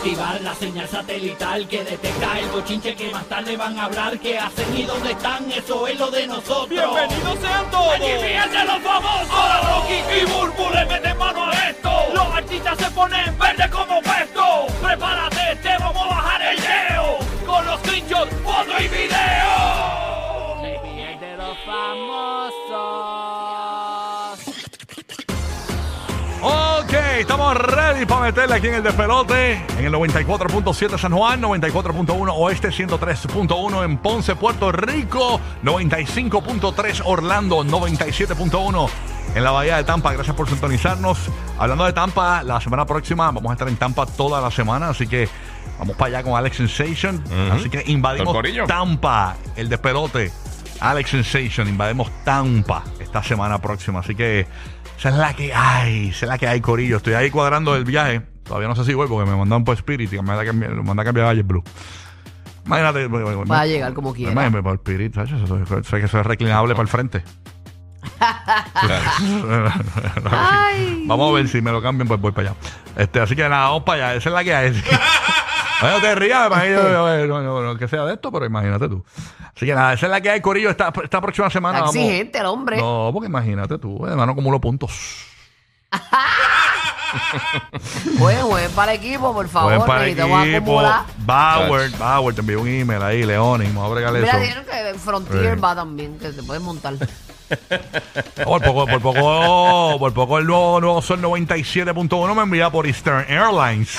Activar la señal satelital que detecta el bochinche que más tarde van a hablar. ¿Qué hacen y dónde están? Eso es lo de nosotros. ¡Bienvenidos sean todos! ¡Aquí fíjense los famosos! Ahora Rocky y Burbu le meten mano a esto. Los artistas se ponen verde como puesto. Prepárate, te vamos a estamos ready para meterle aquí en el despelote. En el 94.7 San Juan, 94.1 Oeste, 103.1 en Ponce, Puerto Rico, 95.3 Orlando, 97.1 en la Bahía de Tampa. Gracias por sintonizarnos. Hablando de Tampa, la semana próxima vamos a estar en Tampa toda la semana, así que vamos para allá con Alex Sensation. Así que invadimos. Tampa, el despelote. Alex Sensation, invademos Tampa esta semana próxima. Así que esa es la que hay, esa es la que hay, Corillo. Estoy ahí cuadrando el viaje. Todavía no sé si voy porque me mandaron por Spirit y me manda a cambiar, me a cambiar a JetBlue. Imagínate. Va a llegar como quiera. Imagínate por Spirit, ¿sabes? Eso, que eso es reclinable para el frente. Ay. Vamos a ver si me lo cambian, pues voy para allá. Este, así que nada, vamos para allá. Esa es la que hay. Bueno, te rías, imagínate, no, no, no, que sea de esto, pero imagínate tú. Así que nada, esa es la que hay, Corillo, esta, esta próxima semana. Está vamos- exigente el hombre. No, porque imagínate tú, hermano, acumulo puntos. Jueguen, jueguen para el equipo, por favor. Buen para necesitamos equipo. Bauer, Bauer, te envió un email ahí, Leoni, vamos a Mira, dijeron que Frontier Sí. va también, que se puede montar. Por poco, por poco, por poco el nuevo, nuevo Sol 97.1 me envía por Eastern Airlines.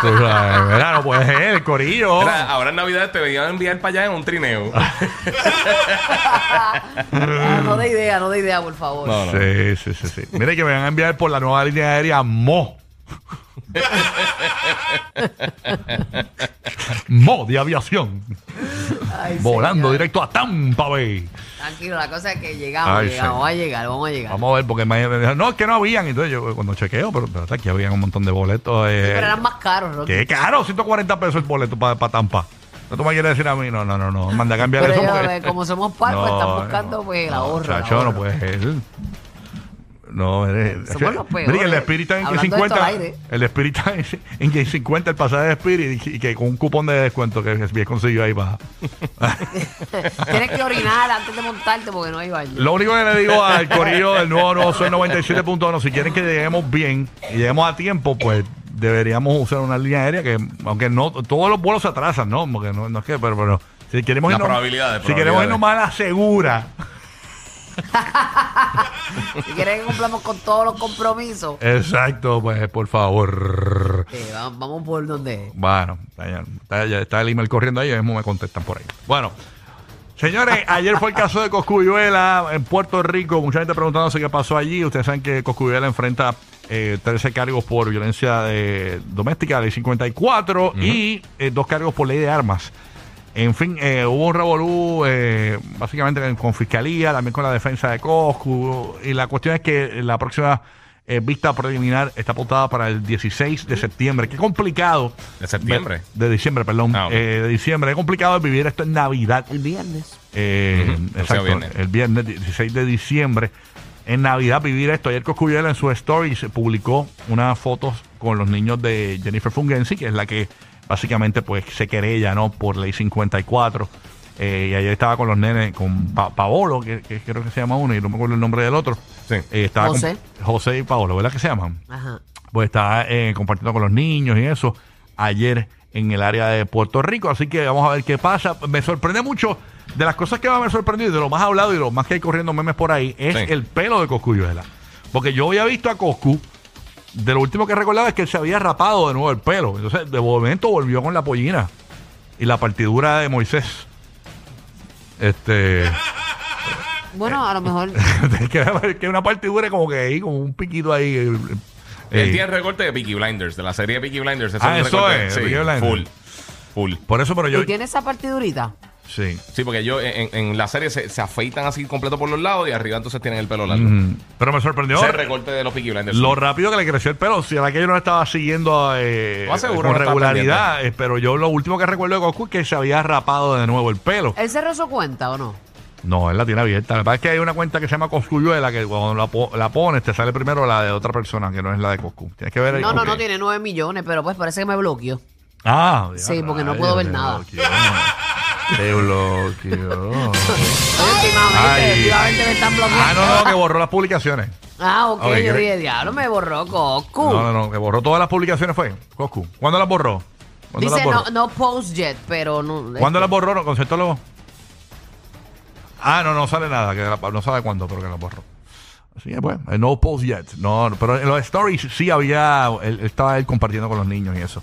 Tú sabes, mira, no puede ser, el corillo. Mira, ahora en Navidad te venían a enviar para allá en un trineo. Ah, no de idea, no de idea, por favor. No, no. Sí, sí, sí, sí. Mire que me van a enviar por la nueva línea aérea Mo. Mo de aviación. Ay, Volando señor. directo a Tampa Bay. Tranquilo, la cosa es que llegamos, Ay, llegamos, vamos a llegar, vamos a llegar. Vamos a ver, porque me, me dijeron, no, es que no habían. Entonces yo cuando chequeo, pero, pero aquí habían un montón de boletos. eh, Pero eran más caros, Rocky. Qué caro, 140 pesos el boleto para Tampa. ¿No tú me quieres decir a mí? No, no, no, no. Manda a cambiar Pero eso. porque- como somos parcos, No, están buscando no, pues el no, ahorro. Chacho, no puede ser. No, mire, Somos los mire que el peores. Spirit está en Hablando de esto 50. al aire. El Spirit está en, en que 50 el pasaje de Spirit y, y que con un cupón de descuento que bien consiguió ahí para. Tienes que orinar antes de montarte porque no hay baño. Lo único que le digo al corillo del nuevo nuevo Sol 97.1, si quieren que lleguemos bien y lleguemos a tiempo, pues deberíamos usar una línea aérea que, aunque no todos los vuelos se atrasan, ¿no? Porque no, no es que, pero, pero si queremos Las irnos, probabilidades, si queremos irnos probabilidades. más a la segura, Si quieren que cumplamos con todos los compromisos, exacto, pues por favor. eh, vamos, vamos por donde. Bueno, está, ya está el email corriendo ahí, y mismo me contestan por ahí. Bueno, señores, ayer fue el caso de Coscuyuela en Puerto Rico. Mucha gente preguntándose qué pasó allí. Ustedes saben que Coscuyuela enfrenta eh, 13 cargos por violencia eh, doméstica, ley 54, y eh, dos cargos por ley de armas. En fin, eh, hubo un revolú eh, básicamente con fiscalía, también con la defensa de Coscu. Y la cuestión es que la próxima eh, vista preliminar está apuntada para el 16 de septiembre. Qué complicado. ¿De septiembre? De diciembre, perdón. Ah. Eh, de diciembre. Es complicado vivir esto en Navidad. El viernes. Eh, o exacto, sea, viernes. el viernes 16 de diciembre. En Navidad vivir esto. Ayer Coscuyuela en su story se publicó unas fotos con los niños de Jennifer Fungensi, que es la que básicamente pues se querella, ¿no? Por ley 54. Eh, y ayer estaba con los nenes, con Pa- Paolo, que, que creo que se llama uno, y no me acuerdo el nombre del otro. Sí. Eh, estaba con- José. José y Paolo, ¿verdad que se llaman? Ajá. pues estaba eh, compartiendo con los niños y eso ayer en el área de Puerto Rico. Así que vamos a ver qué pasa. Me sorprende mucho. De las cosas que más me sorprendido y de lo más hablado y lo más que hay corriendo memes por ahí es Sí. el pelo de Coscuyuela. Porque yo había visto a Coscu, de lo último que recordaba es que él se había rapado de nuevo el pelo. Entonces, de momento volvió con la pollina y la partidura de Moisés. Este. Bueno, a lo mejor. que que una partidura como que ahí, como un piquito ahí. eh, eh, Él tiene el recorte de Peaky Blinders, de la serie Peaky Blinders. Ah, es eso recorte- es, Sí, Peaky Blinders. full. Full. por eso, pero yo. ¿Y tiene esa partidurita? Sí. Sí, porque yo en, en la serie se, se afeitan así completo por los lados y arriba entonces tienen el pelo largo. Mm, Pero me sorprendió Ese recorte de los Peaky Blinders. lo rápido que le creció el pelo. Si era que yo no lo estaba siguiendo eh, aseguro, con no regularidad, eh, pero yo lo último que recuerdo de Goku es que se había rapado de nuevo el pelo. ¿Él cerró su cuenta o no? No, él la tiene abierta. Lo que pasa es que hay una cuenta que se llama Coscuyuela que cuando la, po- la pones te sale primero la de otra persona que no es la de Coscu. Tienes que ver el- No, no, ok. no tiene 9 millones, pero pues parece que me bloqueó. Ah, Sí, porque no puedo ver nada. bloqueó. Te bloqueó. Ay. últimamente me están bloqueando. Ah, no, no, que borró las publicaciones. Ah, ok, Ok, yo dije, diablo, me borró Goku. No, no, no, que borró todas las publicaciones fue. Coscu. ¿Cuándo las borró? ¿Cuándo Dice las borró? no, no post yet, pero no. ¿Cuándo las borró? No, conceptólogo. Ah, no, no sale nada, que la- no sabe cuándo, pero que la borró. Así que pues, eh, no post yet. No, pero en los stories sí había, él, estaba él compartiendo con los niños y eso.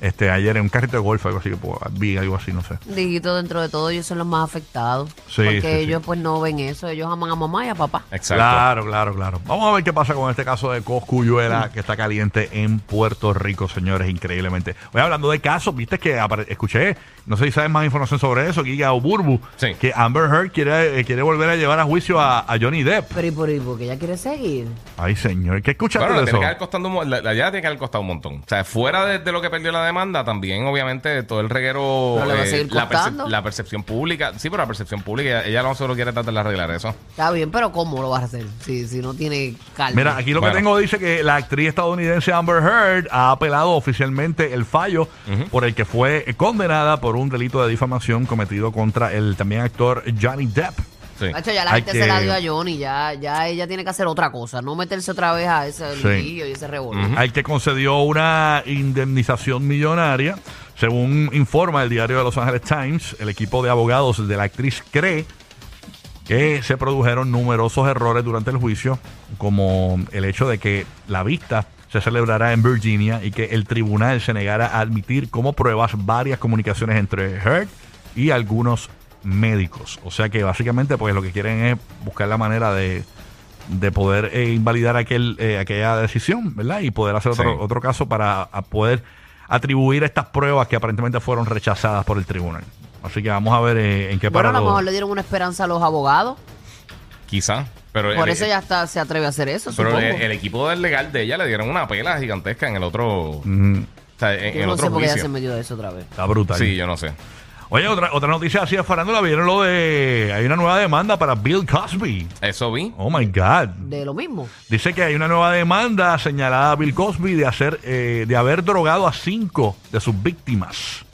Este, ayer en un carrito de golf, algo así, pues, vi algo así, no sé. Diguito, dentro de todo, ellos son los más afectados. Sí, porque sí, sí. ellos, pues, no ven eso. Ellos aman a mamá y a papá. Exacto. Claro, claro, claro. Vamos a ver qué pasa con este caso de Coscuyuela que está caliente en Puerto Rico, señores, increíblemente. Voy hablando de casos, viste que escuché, no sé si sabes más información sobre eso, Giga o Burbu, Sí. que Amber Heard quiere, eh, quiere volver a llevar a juicio a, a Johnny Depp. Pero ¿y por, y por qué ella quiere seguir? Ay, señor, ¿qué escuchaste Bueno, le de tiene que haber costado un, mo- la, la- ya tiene que haber costado un montón. O sea, fuera de, de lo que perdió la demanda, también, obviamente, todo el reguero. Pero le va a seguir la, costando. la percepción pública. Sí, pero la percepción pública, ella, ella no solo quiere tratar de arreglar eso. Está bien, pero ¿cómo lo vas a hacer? Si, si no tiene calma. Mira, aquí lo Bueno. que tengo dice que la actriz estadounidense Amber Heard ha apelado oficialmente el fallo por el que fue condenada por un delito de difamación cometido contra el también actor Johnny Depp. Sí. Ya la Hay gente que- se la dio a Johnny, ya, ya ella tiene que hacer otra cosa, no meterse otra vez a ese Sí. litigio y ese revolver. al que concedió una indemnización millonaria. Según informa el diario de Los Angeles Times, el equipo de abogados de la actriz cree que se produjeron numerosos errores durante el juicio, como el hecho de que la vista se celebrará en Virginia y que el tribunal se negara a admitir como pruebas varias comunicaciones entre Heard y algunos médicos. O sea que básicamente pues lo que quieren es buscar la manera de, de poder eh, invalidar aquel, eh, aquella decisión, ¿verdad? Y poder hacer otro, Sí. otro caso para a poder atribuir estas pruebas que aparentemente fueron rechazadas por el tribunal. Así que vamos a ver eh, en qué Bueno, para a lo mejor le dieron una esperanza a los abogados, Quizá. Pero por el, eso ya está, se atreve a hacer eso, Pero el, el equipo del legal de ella le dieron una pela gigantesca en el otro. Mm, O sea, en, Yo en no otro sé por qué ella se metió de eso otra vez. está brutal. Sí, yo no sé. Oye, otra, otra noticia así de farándula, vieron lo de... Hay una nueva demanda para Bill Cosby. Eso vi. Oh, my God. De lo mismo. Dice que hay una nueva demanda señalada a Bill Cosby de hacer eh, de haber drogado a cinco de sus víctimas.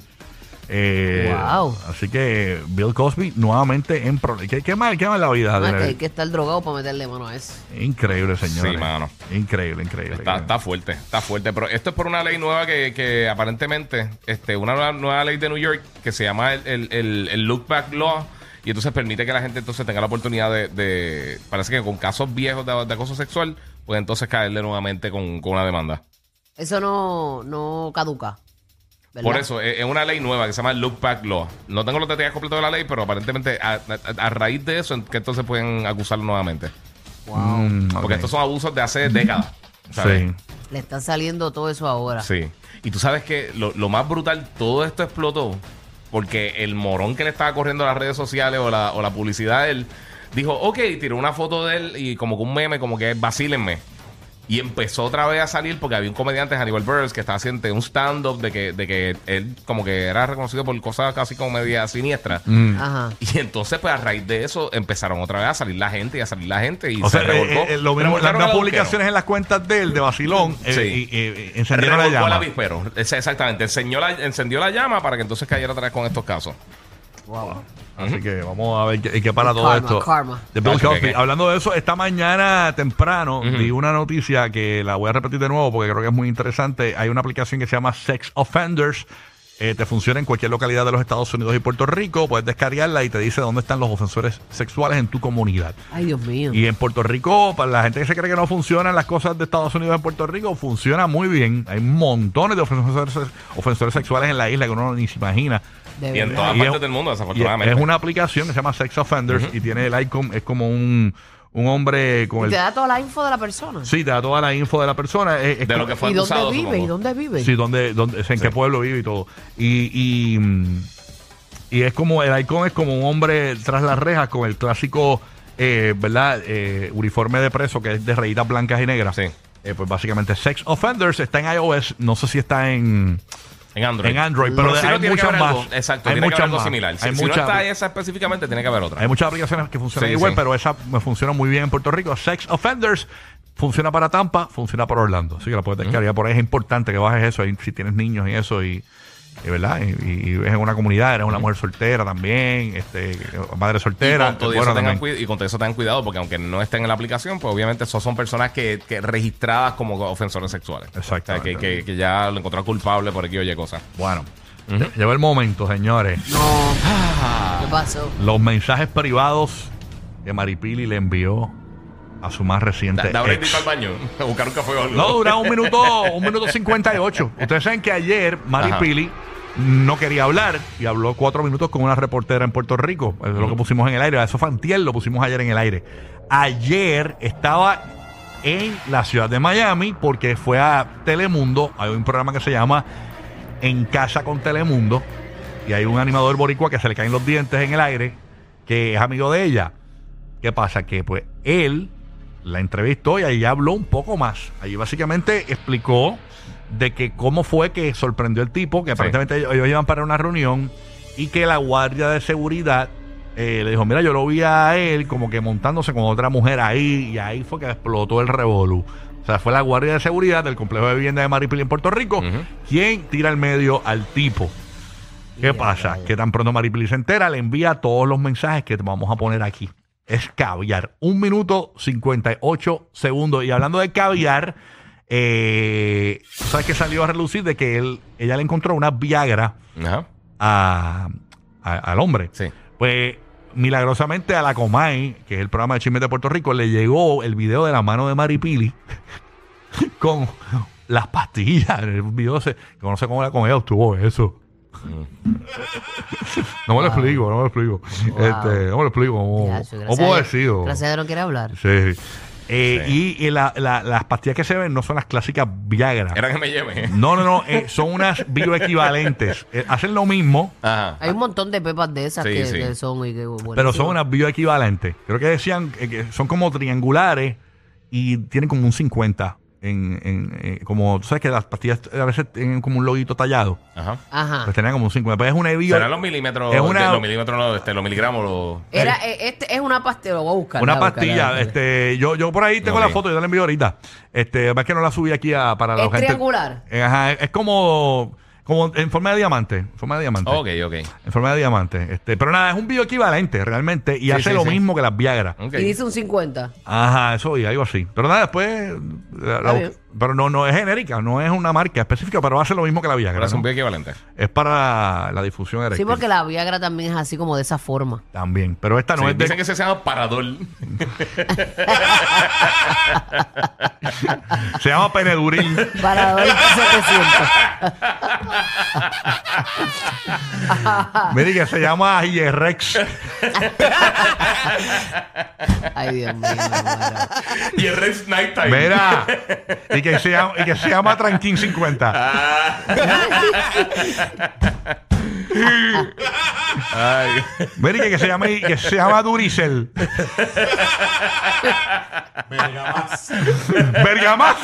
Eh, Wow. Así que Bill Cosby nuevamente en problemas. ¿Qué, qué mal, qué mal la vida. Ah, que hay que estar drogado para meterle mano a eso. Increíble, señor. Sí, mano. Increíble, increíble. Está, está fuerte, está fuerte. Pero esto es por una ley nueva que, que aparentemente, este, una nueva, nueva ley de New York que se llama el, el, el- el Look Back Law. Y entonces permite que la gente entonces tenga la oportunidad de, de- parece que con casos viejos de, de acoso sexual, pues entonces caerle nuevamente con, con una demanda. Eso no, no caduca. ¿Verdad? Por eso, es es una ley nueva que se llama Look Back Law. No tengo los detalles completos de la ley, pero aparentemente a, a- a raíz de eso, que entonces pueden acusarlo nuevamente. Mm, ok. Porque estos son abusos de hace décadas. ¿sabes? Sí. Le está saliendo todo eso ahora. Sí. Y tú sabes que lo, lo más brutal, todo esto explotó porque el morón que le estaba corriendo a las redes sociales o la, o la publicidad de él dijo, ok, tiró una foto de él y como que un meme, como que vacílenme. Y empezó otra vez a salir porque había un comediante, Hannibal Buress, que estaba haciendo un stand-up de que, de que él como que era reconocido por cosas casi como media siniestras. Mm. Ajá. Y entonces, pues a raíz de eso, empezaron otra vez a salir la gente y a salir la gente. Y O se sea, revolcó. eh, eh, lo mismo, las la publicaciones en las cuentas de él, de Basilón, eh, Sí. y- encendieron la Revolcó el llama. avispero. Es- Exactamente. Encendió la, encendió la llama para que entonces cayera otra vez con estos casos. Wow. Así que vamos a ver qué, qué para todo karma, esto. karma. De Bill Cosby. que- Hablando de eso, esta mañana temprano vi una noticia que la voy a repetir de nuevo porque creo que es muy interesante. Hay una aplicación que se llama Sex Offenders Eh, te funciona en cualquier localidad de los Estados Unidos y Puerto Rico. Puedes descargarla y te dice dónde están los ofensores sexuales en tu comunidad. Ay, Dios mío. Y en Puerto Rico, para la gente que se cree que no funcionan las cosas de Estados Unidos en Puerto Rico, funciona muy bien. Hay montones de ofensores, ofensores sexuales en la isla que uno ni se imagina. De Y en todas Y partes es- del mundo, desafortunadamente. es una aplicación que se llama Sex Offenders y tiene el icon, es como un, un hombre con Y el... te da toda la info de la persona. Sí, te da toda la info de la persona. Es- es De lo que fue ¿Y dónde vive? supongo. ¿Y dónde vive? Sí, donde, donde, en qué pueblo vive y todo. Y, y, y es como, el icon es como un hombre tras las rejas con el clásico, eh, ¿verdad? Eh, uniforme de preso que es de rayitas blancas y negras. Sí. Eh, pues básicamente Sex Offenders está en iOS, no sé si está en, En Android. en Android, pero, sí hay no que muchas más. algo. Exacto, hay tiene que muchas haber algo más. similar. Si, Hay si no muchas- está esa específicamente, tiene que haber otra. hay muchas aplicaciones que funcionan Sí, igual, sí. pero esa me funciona muy bien en Puerto Rico. Sex Offenders funciona para Tampa, funciona para Orlando. Así que la puedes descargar por ahí. Es importante que bajes eso ahí, si tienes niños y eso. Y, ¿verdad? Y, y- y vives en una comunidad, eres una mujer soltera también, este, madre Y soltera. con, todo bueno, eso tengan y con todo eso tengan cuidado porque aunque no estén en la aplicación, pues obviamente esos son personas que, que registradas como ofensores sexuales. Exactamente. O sea, que, que- que ya lo encontraron culpable por aquí oye cosas. Bueno, llegó el momento, señores. No. ¿Qué pasó? Los mensajes privados que Maripili le envió a su más reciente Da, da ex. el baño a buscar un café o algo. No, duraba un minuto, un minuto 58. Ustedes saben que ayer Mari Ajá. No quería hablar y habló cuatro minutos con una reportera en Puerto Rico. Eso es lo que pusimos en el aire. Eso fue antier, lo pusimos ayer en el aire. Ayer estaba en la ciudad de Miami porque fue a Telemundo. Hay un programa que se llama En Casa con Telemundo. Y hay un animador boricua que se le caen los dientes en el aire, que es amigo de ella. ¿Qué pasa? Que pues él la entrevistó y ahí habló un poco más. Ahí básicamente explicó de que cómo fue que sorprendió el tipo, que aparentemente ellos, ellos iban para una reunión y que la guardia de seguridad eh, le dijo, mira, yo lo vi a él como que montándose con otra mujer ahí y ahí fue que explotó el revolú. O sea, fue la guardia de seguridad del complejo de vivienda de Maripili en Puerto Rico Ujú. quien tira al medio al tipo. ¿Qué pasa? Que tan pronto Maripili se entera, le envía todos los mensajes que te vamos a poner aquí. Es caviar. Un minuto 58 segundos. Y hablando de caviar, eh, ¿sabes que salió a relucir? De que él, ella le encontró una Viagra Ajá. a- a- al hombre. Sí. Pues milagrosamente a la Comay, que es el programa de chismes de Puerto Rico, le llegó el video de la mano de Maripili con las pastillas. El video se, no sé cómo era con ella obtuvo eso. No me lo explico, no me lo explico. Este, no me lo explico. ¿Cómo, Yacho, cómo gracias puedo a- decirlo? Gracias a Dios no quiere hablar. Sí. sí. Eh, Y, y la- la- las pastillas que se ven no son las clásicas Viagra. Era que me lleve. No, no, no. eh, son unas bioequivalentes. Eh, hacen lo mismo. Ajá. Hay un montón de pepas de esas Sí, que, sí. que son y que Pero son unas bioequivalentes. Creo que decían eh, que son como triangulares y tienen como un 50. En, en, eh, como tú sabes que las pastillas a veces tienen como un loguito tallado. Ajá. Ajá. Pues tenían como un 50. Pues es una bio. Serán los milímetros, Es una- de- los milímetros, no, este, los miligramos, los... Era, eh, este es una pastilla, lo voy a buscar. Una a buscar, pastilla, a este, yo, yo por ahí tengo la foto, yo te la envío ahorita. Este, es que no la subí aquí a, para la ¿Es gente. triangular? Eh, Ajá, es como, como en forma de diamante. En forma de diamante. Ok, ok. En forma de diamante. Este, pero nada, es un bioequivalente realmente. Y Sí, hace sí, lo sí. mismo que las Viagra. Y dice un 50. Ajá, eso y algo así. Pero nada, después. la- la-. Pero no, no es genérica, no es una marca específica, pero hace lo mismo que la Viagra. Pero son ¿no? bien equivalentes. Es para la difusión Sí, eréctil. porque la Viagra también es así como de esa forma. También. Pero esta no Sí, es de. dicen que se llama Paradol. Se llama Peneduril. Para ver 700. Mire que se llama Hierrex. Ay, Dios mío. me muero. y el Rex Nighttime. Mira. Y que se llama, y que se llama Tranquin 50. Ay. Que, que se llama, que se llama Duricel. Bergamas.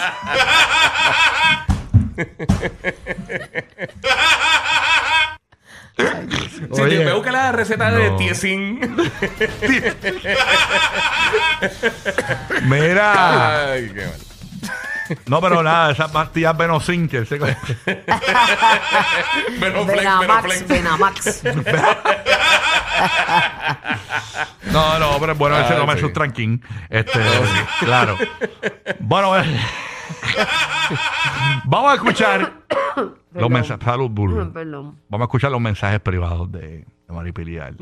Si Oye. te que la receta de No. Tiesin. Mira. Ay, qué mal. No, pero nada, esas pastillas Benocin que se- Benoflex. Benamax. No, no, pero bueno ese Ah, no me sí. sus tranquín. Este, claro. Bueno, eh, vamos a escuchar Los mensajes. Salud. Perdón. Vamos a escuchar los mensajes privados de, de Maripili y él.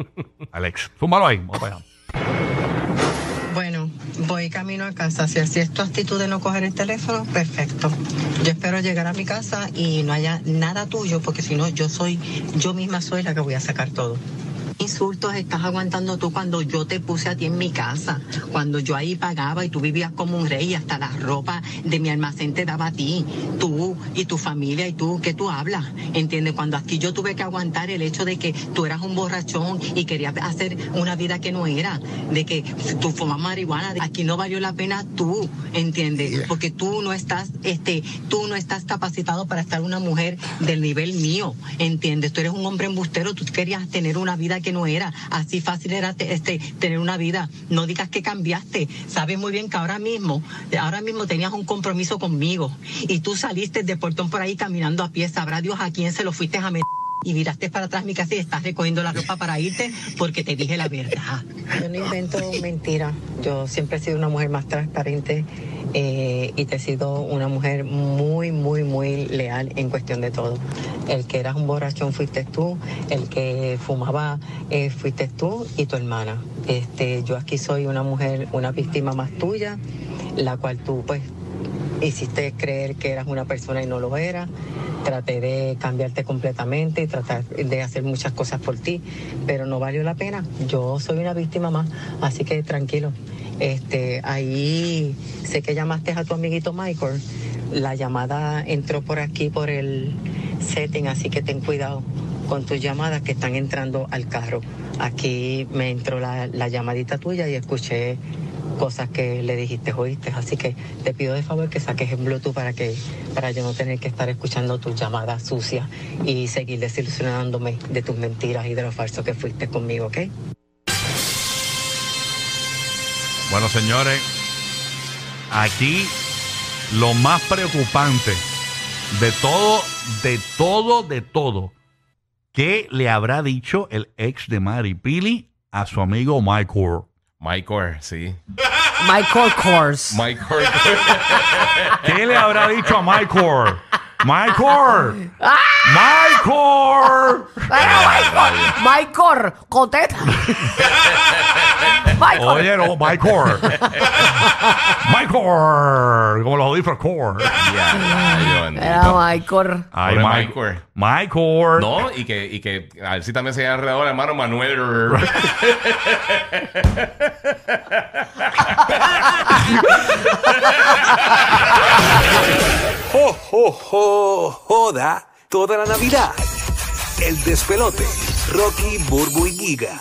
Alex, fúmalo ahí. Vamos para allá. Bueno, voy camino a casa. Si así es tu actitud de no coger el teléfono, perfecto. Yo espero llegar a mi casa y no haya nada tuyo, porque si no, yo soy, yo misma soy la que voy a sacar todo. Insultos estás aguantando tú cuando yo te puse a ti en mi casa, cuando yo ahí pagaba y tú vivías como un rey y hasta la ropa de mi almacén te daba a ti, tú y tu familia y tú, ¿qué tú hablas? ¿Entiendes? Cuando aquí yo tuve que aguantar el hecho de que tú eras un borrachón y querías hacer una vida que no era, de que tú fumas marihuana, aquí no valió la pena tú, ¿entiendes? Porque tú no estás, este, tú no estás capacitado para estar una mujer del nivel mío, ¿entiendes? Tú eres un hombre embustero, tú querías tener una vida que no era, así fácil era te- este, tener una vida, no digas que cambiaste, sabes muy bien que ahora mismo, ahora mismo tenías un compromiso conmigo y tú saliste de portón por ahí caminando a pie, sabrá Dios a quién se lo fuiste a meter. Y miraste para atrás mi casa y estás recogiendo la ropa para irte porque te dije la verdad. Yo no invento mentiras. Yo siempre he sido una mujer más transparente eh, y te he sido una mujer muy, muy, muy leal en cuestión de todo. El que eras un borrachón fuiste tú, el que fumaba eh, fuiste tú y tu hermana. Este, yo aquí soy una mujer, una víctima más tuya, la cual tú pues hiciste creer que eras una persona y no lo eras. Traté de cambiarte completamente y tratar de hacer muchas cosas por ti, pero no valió la pena. Yo soy una víctima más, así que tranquilo. Este, ahí sé que llamaste a tu amiguito Michael. La llamada entró por aquí por el setting, así que ten cuidado con tus llamadas que están entrando al carro. Aquí me entró la, la llamadita tuya y escuché cosas que le dijiste, oíste. Así que te pido de favor que saques el Bluetooth para que para yo no tener que estar escuchando tus llamadas sucias y seguir desilusionándome de tus mentiras y de lo falso que fuiste conmigo, ¿ok? Bueno, señores, aquí lo más preocupante de todo, de todo, de todo, ¿qué le habrá dicho el ex de Mari Pili a su amigo Michael? Michael, sí. Michael Kors. Michael. ¿Qué le habrá dicho a Michael? Michael, Michael. Michael, Michael, coteta. Michael. Oye, no, Michael. Michael, como los audífonos core. Ya. Era Michael. Ay, Pobre Michael. Michael. No, y que, y que a ver si también se llama alrededor el hermano Manuel. ¡Jo, jo, jo! Joda toda la Navidad. El despelote. Rocky, Burbu y Giga.